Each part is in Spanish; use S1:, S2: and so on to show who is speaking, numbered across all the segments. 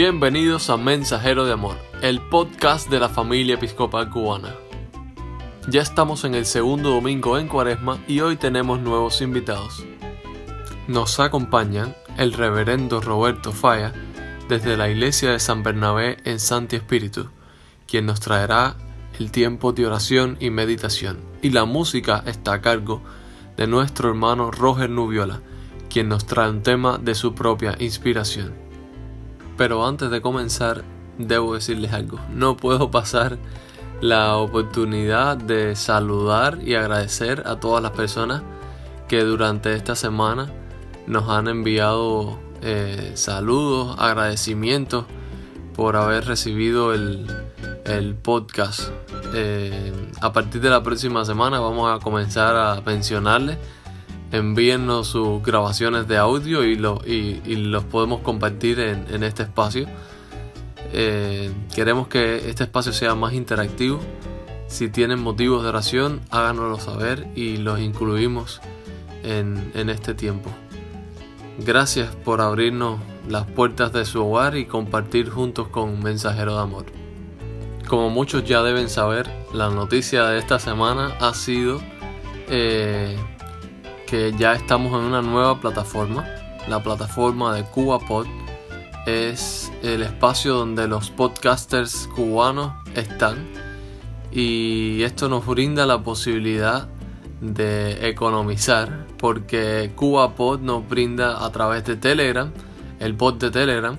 S1: Bienvenidos a Mensajero de Amor, el podcast de la familia episcopal cubana. Ya estamos en el segundo domingo en Cuaresma y hoy tenemos nuevos invitados. Nos acompañan el reverendo Roberto Falla desde la iglesia de San Bernabé en Santi Espíritu, quien nos traerá el tiempo de oración y meditación. Y la música está a cargo de nuestro hermano Roger Nubiola, quien nos trae un tema de su propia inspiración. Pero antes de comenzar, debo decirles algo. No puedo pasar la oportunidad de saludar y agradecer a todas las personas que durante esta semana nos han enviado eh, saludos, agradecimientos por haber recibido el, podcast. Eh, a partir de la próxima semana vamos a comenzar a mencionarles envíennos sus grabaciones de audio y, y, los podemos compartir en, este espacio. Eh, queremos que este espacio sea más interactivo. Si tienen motivos de oración, háganoslo saber y los incluimos en, en este tiempo. Gracias por abrirnos las puertas de su hogar y compartir juntos con Mensajero de Amor. Como muchos ya deben saber, la noticia de esta semana ha sido eh, que ya estamos en una nueva plataforma. La plataforma de CubaPod es el espacio donde los podcasters cubanos están y esto nos brinda la posibilidad de economizar porque CubaPod nos brinda a través de Telegram, el pod de Telegram,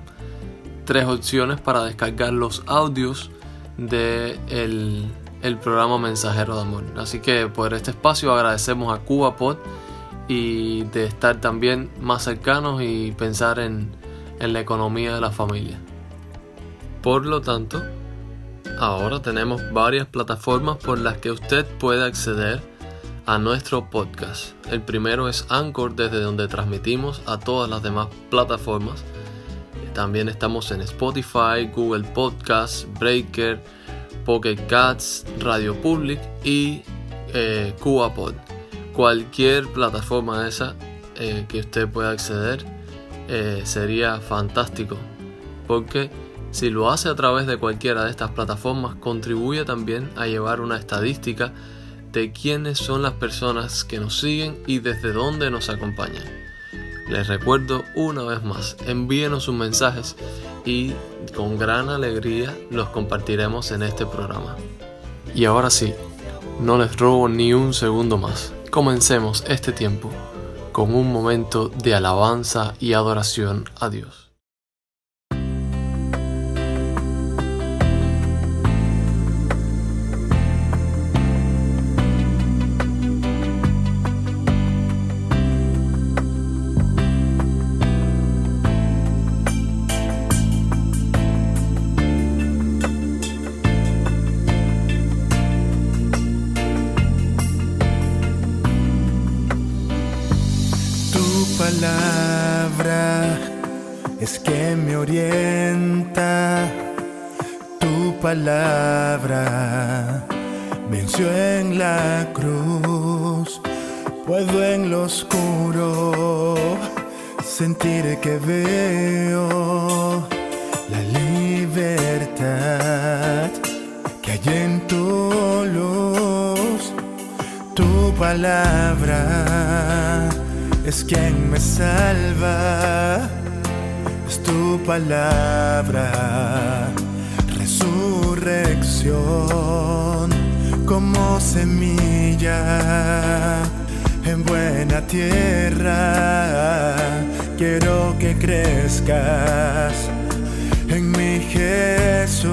S1: tres opciones para descargar los audios de el, el programa Mensajero de Amor. Así que por este espacio agradecemos a CubaPod y de estar también más cercanos y pensar en, la economía de la familia. Por lo tanto, ahora tenemos varias plataformas por las que usted puede acceder a nuestro podcast. El primero es Anchor, desde donde transmitimos a todas las demás plataformas. También estamos en Spotify, Google Podcasts, Breaker, Pocket Cats, Radio Public y eh, CubaPod cualquier plataforma esa eh, que usted pueda acceder eh, sería fantástico porque si lo hace a través de cualquiera de estas plataformas contribuye también a llevar una estadística de quiénes son las personas que nos siguen y desde dónde nos acompañan. Les recuerdo una vez más, envíenos sus mensajes y con gran alegría los compartiremos en este programa. Y ahora sí, no les robo ni un segundo más. Comencemos este tiempo con un momento de alabanza y adoración a Dios.
S2: Tu luz. Tu palabra es quien me salva, es tu palabra, resurrección como semilla en buena tierra. Quiero que crezcas en mi Jesús,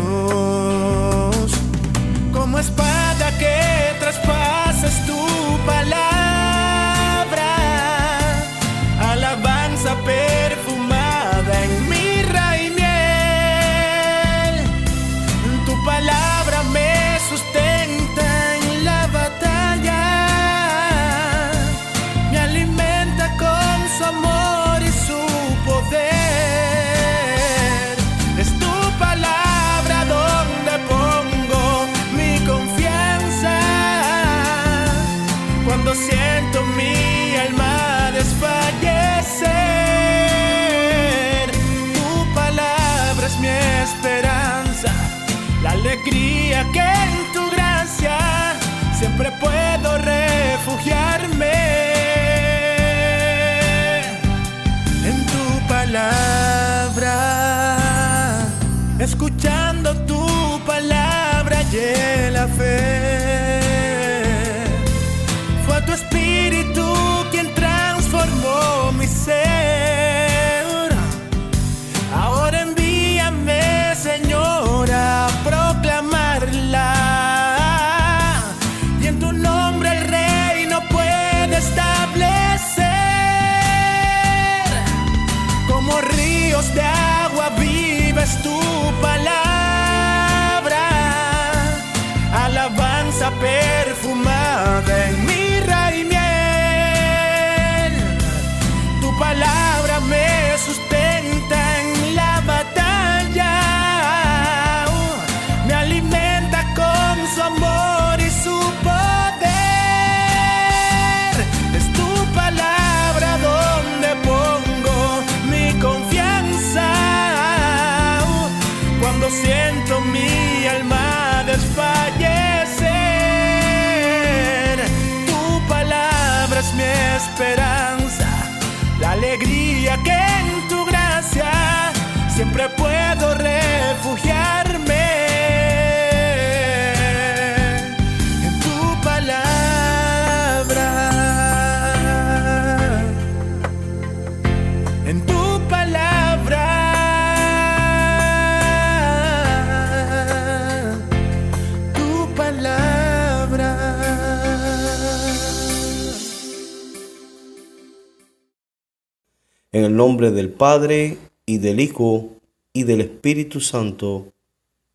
S2: En
S3: el nombre del Padre, y del Hijo, y del Espíritu Santo.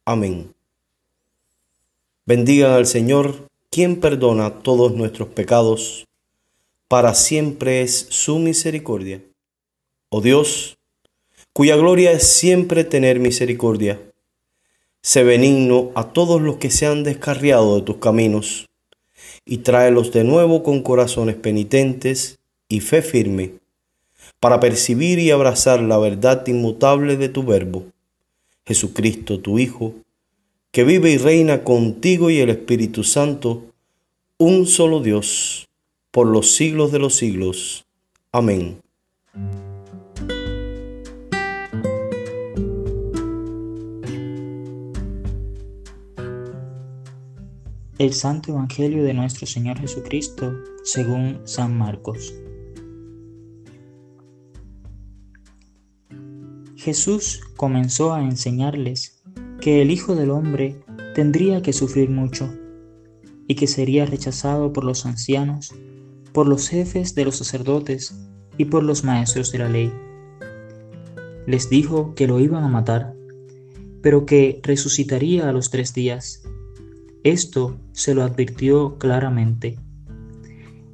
S3: Amén. Bendigan al Señor, quien perdona todos nuestros pecados. Para siempre es su misericordia. Oh Dios, cuya gloria es siempre tener misericordia. Sé benigno a todos los que se han descarriado de tus caminos, y tráelos de nuevo con corazones penitentes y fe firme para percibir y abrazar la verdad inmutable de tu Verbo, Jesucristo tu Hijo, que vive y reina contigo y el Espíritu Santo, un solo Dios, por los siglos de los siglos. Amén.
S4: El Santo Evangelio de nuestro Señor Jesucristo según San Marcos. Jesús comenzó a enseñarles que el Hijo del Hombre tendría que sufrir mucho y que sería rechazado por los ancianos, por los jefes de los sacerdotes y por los maestros de la ley. Les dijo que lo iban a matar, pero que resucitaría a los tres días. Esto se lo advirtió claramente.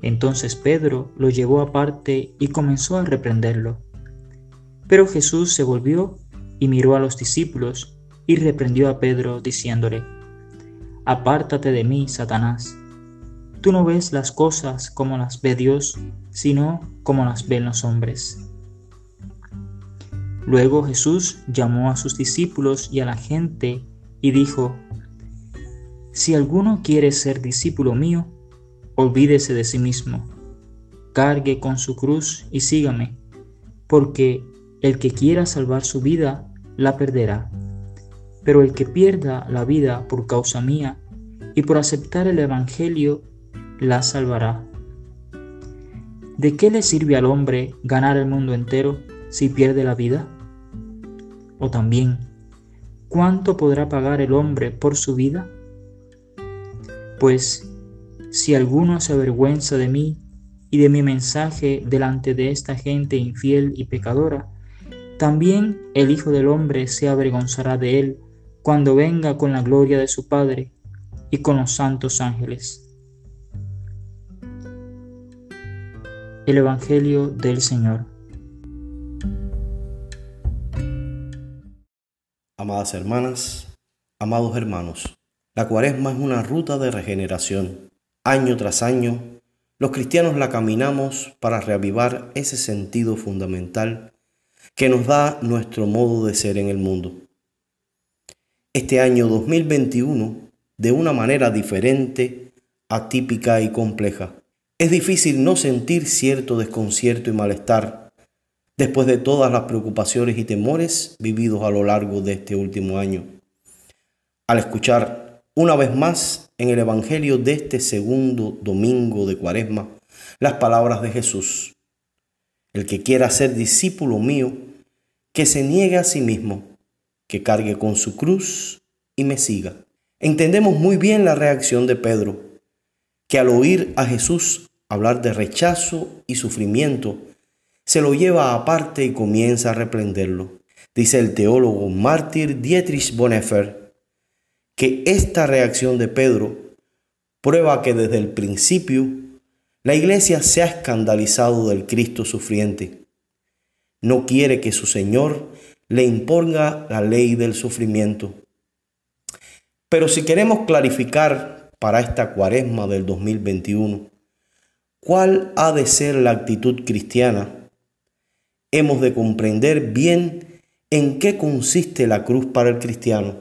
S4: Entonces Pedro lo llevó aparte y comenzó a reprenderlo. Pero Jesús se volvió y miró a los discípulos y reprendió a Pedro diciéndole, Apártate de mí, Satanás. Tú no ves las cosas como las ve Dios, sino como las ven los hombres. Luego Jesús llamó a sus discípulos y a la gente y dijo, Si alguno quiere ser discípulo mío, olvídese de sí mismo, cargue con su cruz y sígame, porque el que quiera salvar su vida, la perderá. Pero el que pierda la vida por causa mía y por aceptar el Evangelio, la salvará. ¿De qué le sirve al hombre ganar el mundo entero si pierde la vida? O también, ¿cuánto podrá pagar el hombre por su vida? Pues, si alguno se avergüenza de mí y de mi mensaje delante de esta gente infiel y pecadora, también el Hijo del Hombre se avergonzará de él cuando venga con la gloria de su Padre y con los santos ángeles. El Evangelio del Señor.
S3: Amadas hermanas, amados hermanos, la cuaresma es una ruta de regeneración. Año tras año, los cristianos la caminamos para reavivar ese sentido fundamental que nos da nuestro modo de ser en el mundo. Este año 2021, de una manera diferente, atípica y compleja, es difícil no sentir cierto desconcierto y malestar después de todas las preocupaciones y temores vividos a lo largo de este último año. Al escuchar una vez más en el Evangelio de este segundo domingo de Cuaresma las palabras de Jesús, el que quiera ser discípulo mío, que se niegue a sí mismo, que cargue con su cruz y me siga. Entendemos muy bien la reacción de Pedro, que al oír a Jesús hablar de rechazo y sufrimiento, se lo lleva aparte y comienza a reprenderlo. Dice el teólogo mártir Dietrich Bonhoeffer que esta reacción de Pedro prueba que desde el principio la iglesia se ha escandalizado del Cristo sufriente. No quiere que su Señor le imponga la ley del sufrimiento. Pero si queremos clarificar para esta cuaresma del 2021 cuál ha de ser la actitud cristiana, hemos de comprender bien en qué consiste la cruz para el cristiano,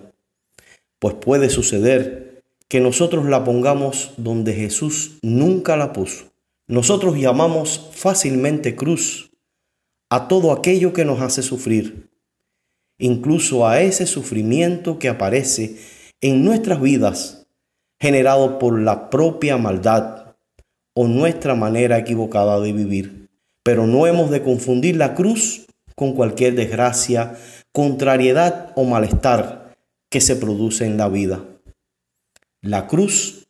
S3: pues puede suceder que nosotros la pongamos donde Jesús nunca la puso. Nosotros llamamos fácilmente cruz a todo aquello que nos hace sufrir, incluso a ese sufrimiento que aparece en nuestras vidas generado por la propia maldad o nuestra manera equivocada de vivir. Pero no hemos de confundir la cruz con cualquier desgracia, contrariedad o malestar que se produce en la vida. La cruz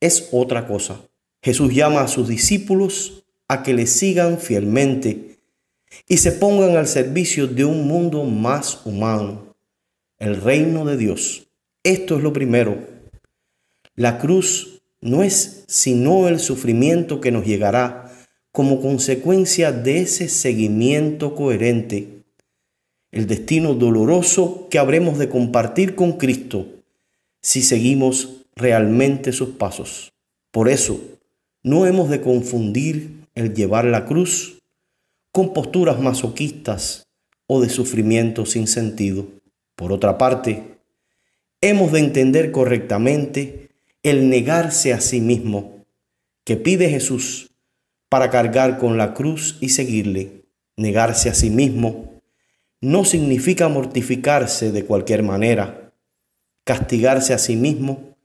S3: es otra cosa. Jesús llama a sus discípulos a que le sigan fielmente y se pongan al servicio de un mundo más humano, el reino de Dios. Esto es lo primero. La cruz no es sino el sufrimiento que nos llegará como consecuencia de ese seguimiento coherente, el destino doloroso que habremos de compartir con Cristo si seguimos realmente sus pasos. Por eso, no hemos de confundir el llevar la cruz con posturas masoquistas o de sufrimiento sin sentido. Por otra parte, hemos de entender correctamente el negarse a sí mismo que pide Jesús para cargar con la cruz y seguirle. Negarse a sí mismo no significa mortificarse de cualquier manera, castigarse a sí mismo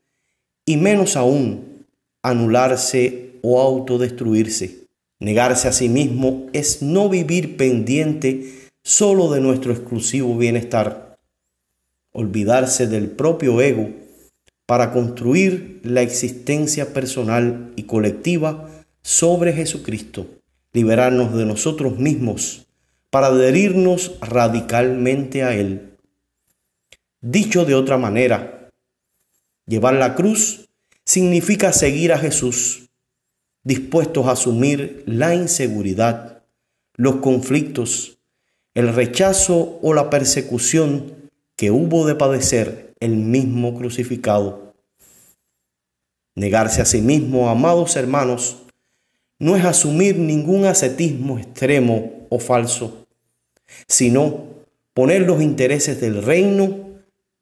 S3: y menos aún anularse o autodestruirse. Negarse a sí mismo es no vivir pendiente solo de nuestro exclusivo bienestar. Olvidarse del propio ego para construir la existencia personal y colectiva sobre Jesucristo, liberarnos de nosotros mismos para adherirnos radicalmente a Él. Dicho de otra manera, llevar la cruz significa seguir a Jesús, dispuestos a asumir la inseguridad, los conflictos, el rechazo o la persecución que hubo de padecer el mismo crucificado. Negarse a sí mismo, amados hermanos, no es asumir ningún ascetismo extremo o falso, sino poner los intereses del reino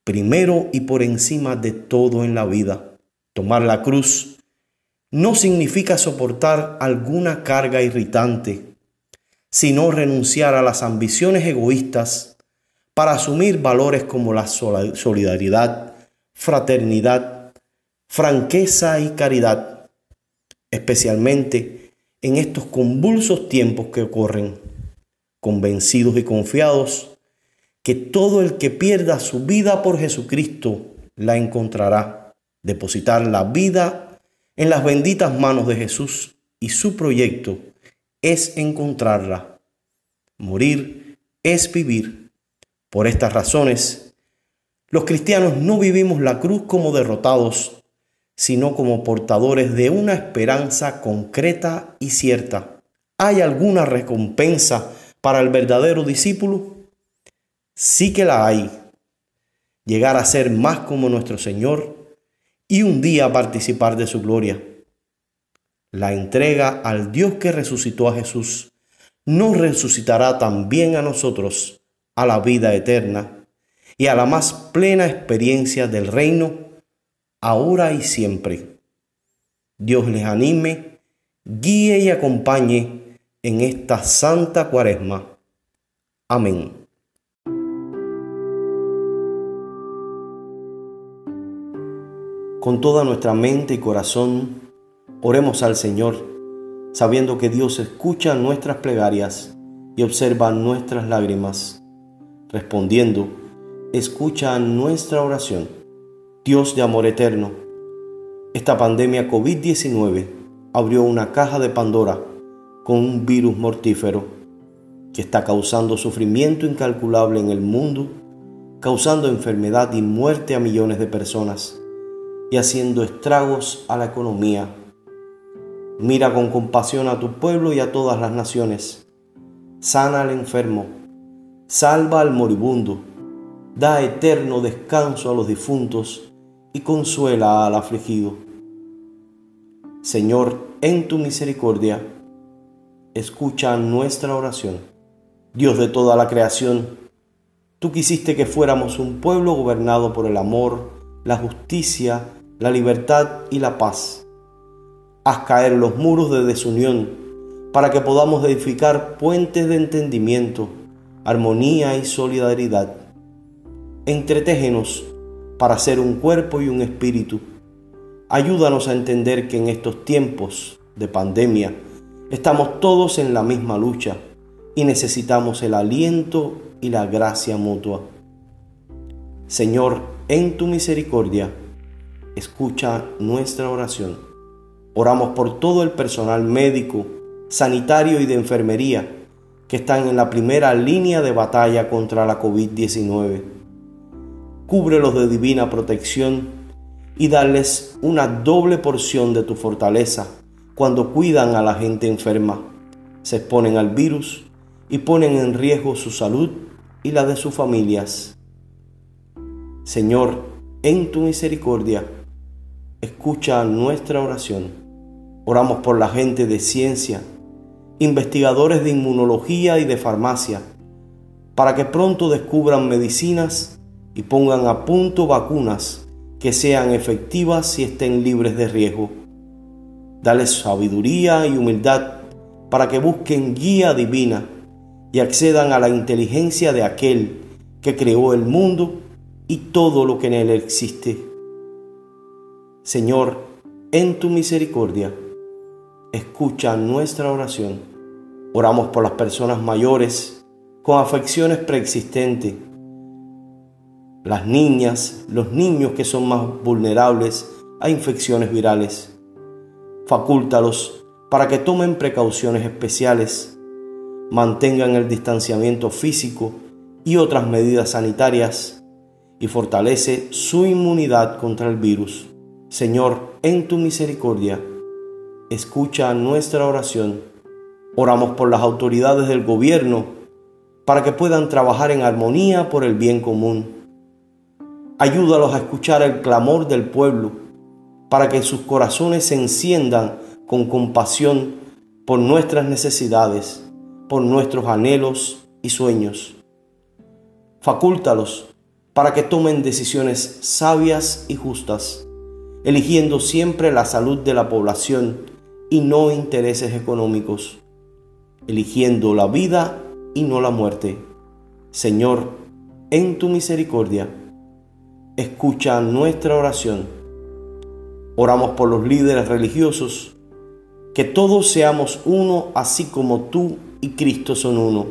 S3: primero y por encima de todo en la vida. Tomar la cruz no significa soportar alguna carga irritante, sino renunciar a las ambiciones egoístas para asumir valores como la solidaridad, fraternidad, franqueza y caridad, especialmente en estos convulsos tiempos que ocurren, convencidos y confiados que todo el que pierda su vida por Jesucristo la encontrará. Depositar la vida en las benditas manos de Jesús y su proyecto es encontrarla. Morir es vivir por estas razones, los cristianos no vivimos la cruz como derrotados, sino como portadores de una esperanza concreta y cierta. ¿Hay alguna recompensa para el verdadero discípulo? Sí que la hay. Llegar a ser más como nuestro Señor y un día participar de su gloria. La entrega al Dios que resucitó a Jesús nos resucitará también a nosotros a la vida eterna y a la más plena experiencia del reino, ahora y siempre. Dios les anime, guíe y acompañe en esta santa cuaresma. Amén. Con toda nuestra mente y corazón, oremos al Señor, sabiendo que Dios escucha nuestras plegarias y observa nuestras lágrimas respondiendo, escucha nuestra oración. Dios de amor eterno, esta pandemia COVID-19 abrió una caja de Pandora con un virus mortífero que está causando sufrimiento incalculable en el mundo, causando enfermedad y muerte a millones de personas y haciendo estragos a la economía. Mira con compasión a tu pueblo y a todas las naciones. Sana al enfermo, salva al moribundo, da eterno descanso a los difuntos y consuela al afligido. Señor, en tu misericordia, escucha nuestra oración. Dios de toda la creación, tú quisiste que fuéramos un pueblo gobernado por el amor, la justicia, la libertad y la paz. Haz caer los muros de desunión para que podamos edificar puentes de entendimiento, armonía y solidaridad. Entretéjenos para ser un cuerpo y un espíritu. Ayúdanos a entender que en estos tiempos de pandemia estamos todos en la misma lucha y necesitamos el aliento y la gracia mutua. Señor, en tu misericordia, escucha nuestra oración. Oramos por todo el personal médico, sanitario y de enfermería que están en la primera línea de batalla contra la COVID-19. Cúbrelos de divina protección y darles una doble porción de tu fortaleza cuando cuidan a la gente enferma, se exponen al virus y ponen en riesgo su salud y la de sus familias. Señor, en tu misericordia, escucha nuestra oración. Oramos por la gente de ciencia, investigadores de inmunología y de farmacia, para que pronto descubran medicinas y pongan a punto vacunas que sean efectivas y estén libres de riesgo. Dale sabiduría y humildad para que busquen guía divina y accedan a la inteligencia de aquel que creó el mundo y todo lo que en él existe. Señor, en tu misericordia, escucha nuestra oración. Oramos por las personas mayores con afecciones preexistentes, las niñas, los niños que son más vulnerables a infecciones virales. Facúltalos para que tomen precauciones especiales, mantengan el distanciamiento físico y otras medidas sanitarias y fortalece su inmunidad contra el virus. Señor, en tu misericordia, escucha nuestra oración. Oramos por las autoridades del gobierno para que puedan trabajar en armonía por el bien común. Ayúdalos a escuchar el clamor del pueblo para que sus corazones se enciendan con compasión por nuestras necesidades, por nuestros anhelos y sueños. Facúltalos para que tomen decisiones sabias y justas eligiendo siempre la salud de la población y no intereses económicos, eligiendo la vida y no la muerte. Señor, en tu misericordia, escucha nuestra oración. Oramos por los líderes religiosos, que todos seamos uno así como tú y Cristo son uno.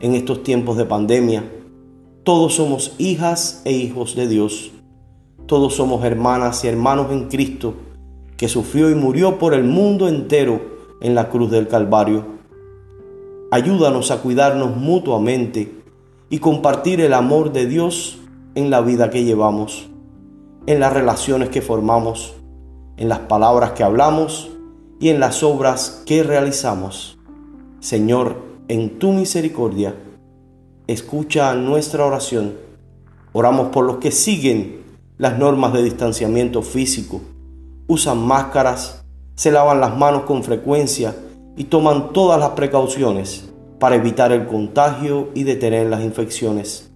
S3: En estos tiempos de pandemia, todos somos hijas e hijos de Dios todos somos hermanas y hermanos en Cristo, que sufrió y murió por el mundo entero en la cruz del Calvario. Ayúdanos a cuidarnos mutuamente y compartir el amor de Dios en la vida que llevamos, en las relaciones que formamos, en las palabras que hablamos y en las obras que realizamos. Señor, en tu misericordia, escucha nuestra oración. Oramos por los que siguen las normas de distanciamiento físico, usan máscaras, se lavan las manos con frecuencia y toman todas las precauciones para evitar el contagio y detener las infecciones.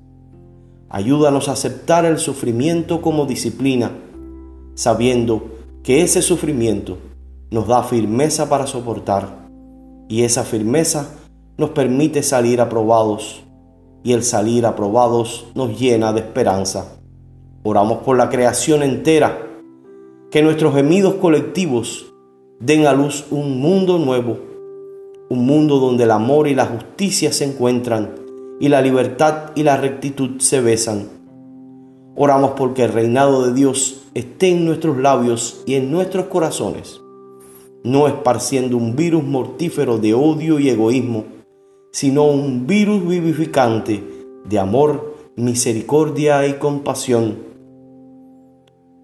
S3: Ayúdanos a aceptar el sufrimiento como disciplina, sabiendo que ese sufrimiento nos da firmeza para soportar y esa firmeza nos permite salir aprobados y el salir aprobados nos llena de esperanza. Oramos por la creación entera, que nuestros gemidos colectivos den a luz un mundo nuevo, un mundo donde el amor y la justicia se encuentran y la libertad y la rectitud se besan. Oramos porque el reinado de Dios esté en nuestros labios y en nuestros corazones. no esparciendo un virus mortífero de odio y egoísmo, sino un virus vivificante de amor, misericordia y compasión.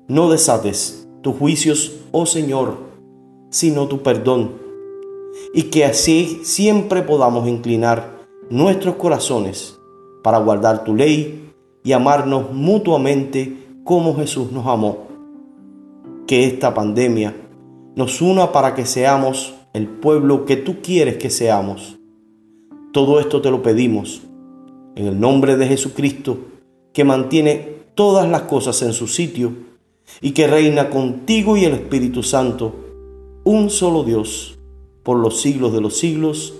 S3: No desates tus juicios, oh Señor, sino tu perdón, y que así siempre podamos inclinar nuestros corazones para guardar tu ley y amarnos mutuamente como Jesús nos amó. Que esta pandemia nos una para que seamos el pueblo que tú quieres que seamos. Todo esto te lo pedimos en el nombre de Jesucristo, que mantiene todas las cosas en su sitio y que reina contigo y el Espíritu Santo, un solo Dios, por los siglos de los siglos.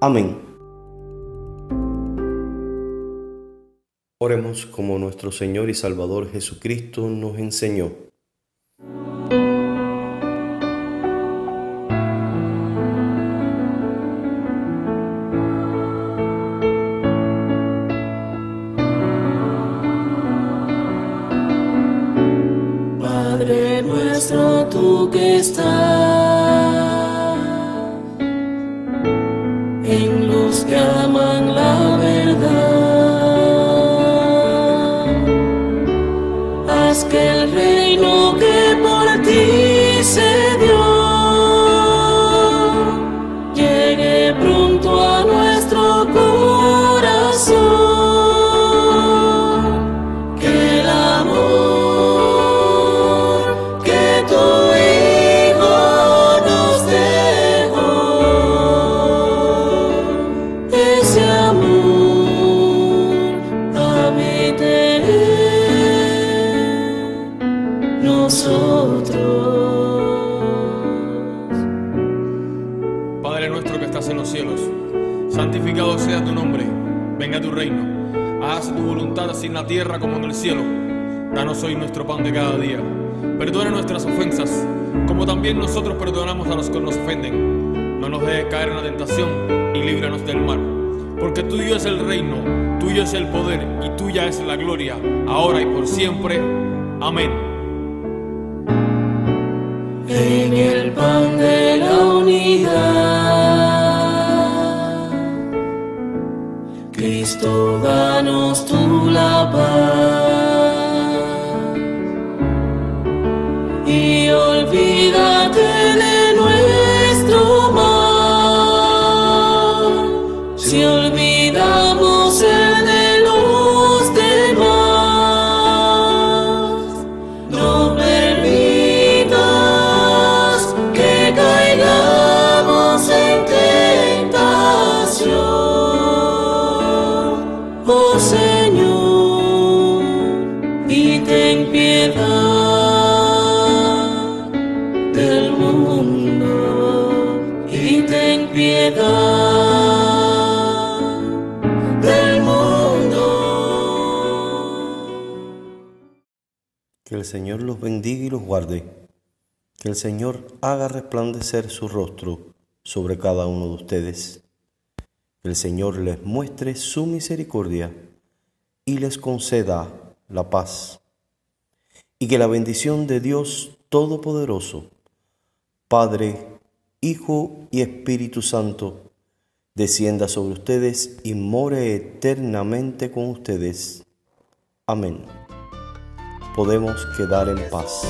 S3: Amén. Oremos como nuestro Señor y Salvador Jesucristo nos enseñó.
S5: Tú que
S1: santificado sea tu nombre, venga tu reino, haz tu voluntad así en la tierra como en el cielo. Danos hoy nuestro pan de cada día. Perdona nuestras ofensas, como también nosotros perdonamos a los que nos ofenden. No nos dejes caer en la tentación y líbranos del mal. Porque tuyo es el reino, tuyo es el poder y tuya es la gloria, ahora y por siempre. Amén.
S5: Cristo, danos tú la paz
S3: el Señor los bendiga y los guarde. Que el Señor haga resplandecer su rostro sobre cada uno de ustedes el Señor les muestre su misericordia y les conceda la paz. Y que la bendición de Dios Todopoderoso, Padre, Hijo y Espíritu Santo, descienda sobre ustedes y more eternamente con ustedes. Amén. Podemos quedar en paz.